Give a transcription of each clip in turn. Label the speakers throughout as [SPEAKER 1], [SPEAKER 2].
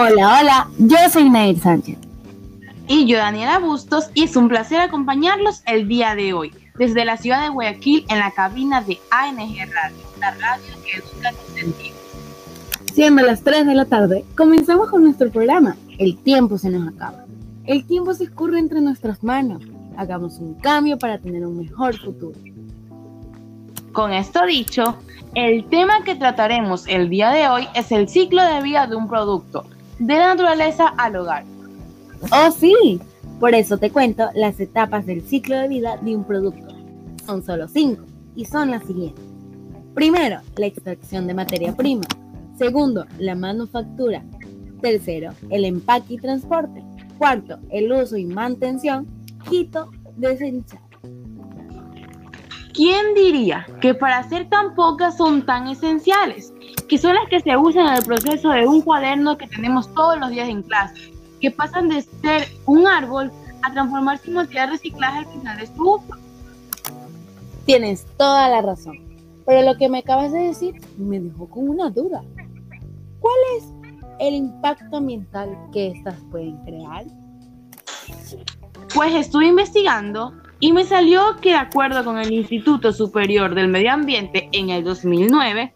[SPEAKER 1] Hola, hola, yo soy Nair Sánchez.
[SPEAKER 2] Y yo, Daniela Bustos, y es un placer acompañarlos el día de hoy, desde la ciudad de Guayaquil, en la cabina de ANG Radio, la radio que educa tus sentidos.
[SPEAKER 1] Siendo las 3 de la tarde, comenzamos con nuestro programa. El tiempo se nos acaba. El tiempo se escurre entre nuestras manos. Hagamos un cambio para tener un mejor futuro.
[SPEAKER 2] Con esto dicho, el tema que trataremos el día de hoy es el ciclo de vida de un producto, de la naturaleza al hogar.
[SPEAKER 1] Oh, sí. Por eso te cuento las etapas del ciclo de vida de un producto. Son solo cinco y son las siguientes. Primero, la extracción de materia prima. Segundo, la manufactura. Tercero, el empaque y transporte. Cuarto, el uso y mantención. Quinto, desechar.
[SPEAKER 2] ¿Quién diría que para ser tan pocas son tan esenciales? Que son las que se usan en el proceso de un cuaderno que tenemos todos los días en clase, que pasan de ser un árbol a transformarse en material de reciclaje al final de su uso.
[SPEAKER 1] Tienes toda la razón, pero lo que me acabas de decir me dejó con una duda. ¿Cuál es el impacto ambiental que estas pueden crear?
[SPEAKER 2] Pues estuve investigando y me salió que de acuerdo con el Instituto Superior del Medio Ambiente en el 2009,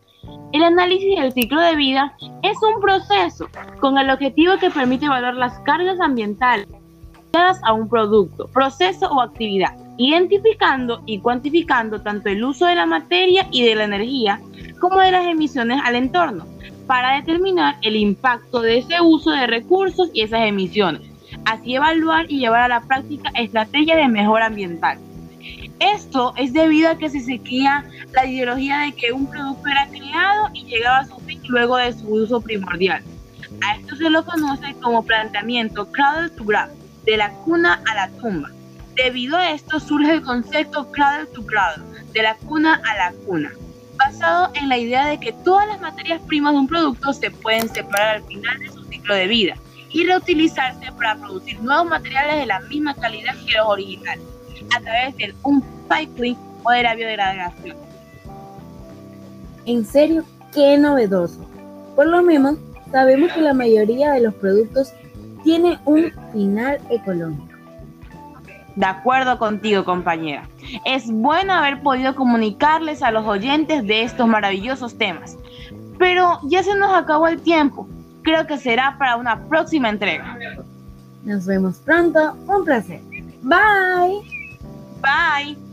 [SPEAKER 2] el análisis del ciclo de vida es un proceso con el objetivo que permite evaluar las cargas ambientales a un producto, proceso o actividad, identificando y cuantificando tanto el uso de la materia y de la energía como de las emisiones al entorno, para determinar el impacto de ese uso de recursos y esas emisiones así evaluar y llevar a la práctica estrategias de mejora ambiental. Esto es debido a que se seguía la ideología de que un producto era creado y llegaba a su fin luego de su uso primordial. A esto se lo conoce como planteamiento cradle to grave, de la cuna a la tumba. Debido a esto surge el concepto cradle to cradle, de la cuna a la cuna, basado en la idea de que todas las materias primas de un producto se pueden separar al final de su ciclo de vida y reutilizarse para producir nuevos materiales de la misma calidad que los originales, a través del upcycling o de la biodegradación.
[SPEAKER 1] En serio, qué novedoso. Por lo menos, sabemos que la mayoría de los productos tiene un final económico.
[SPEAKER 2] De acuerdo contigo, compañera. Es bueno haber podido comunicarles a los oyentes de estos maravillosos temas. Pero ya se nos acabó el tiempo creo que será para una próxima entrega.
[SPEAKER 1] Nos vemos pronto. Un placer. Bye.
[SPEAKER 2] Bye.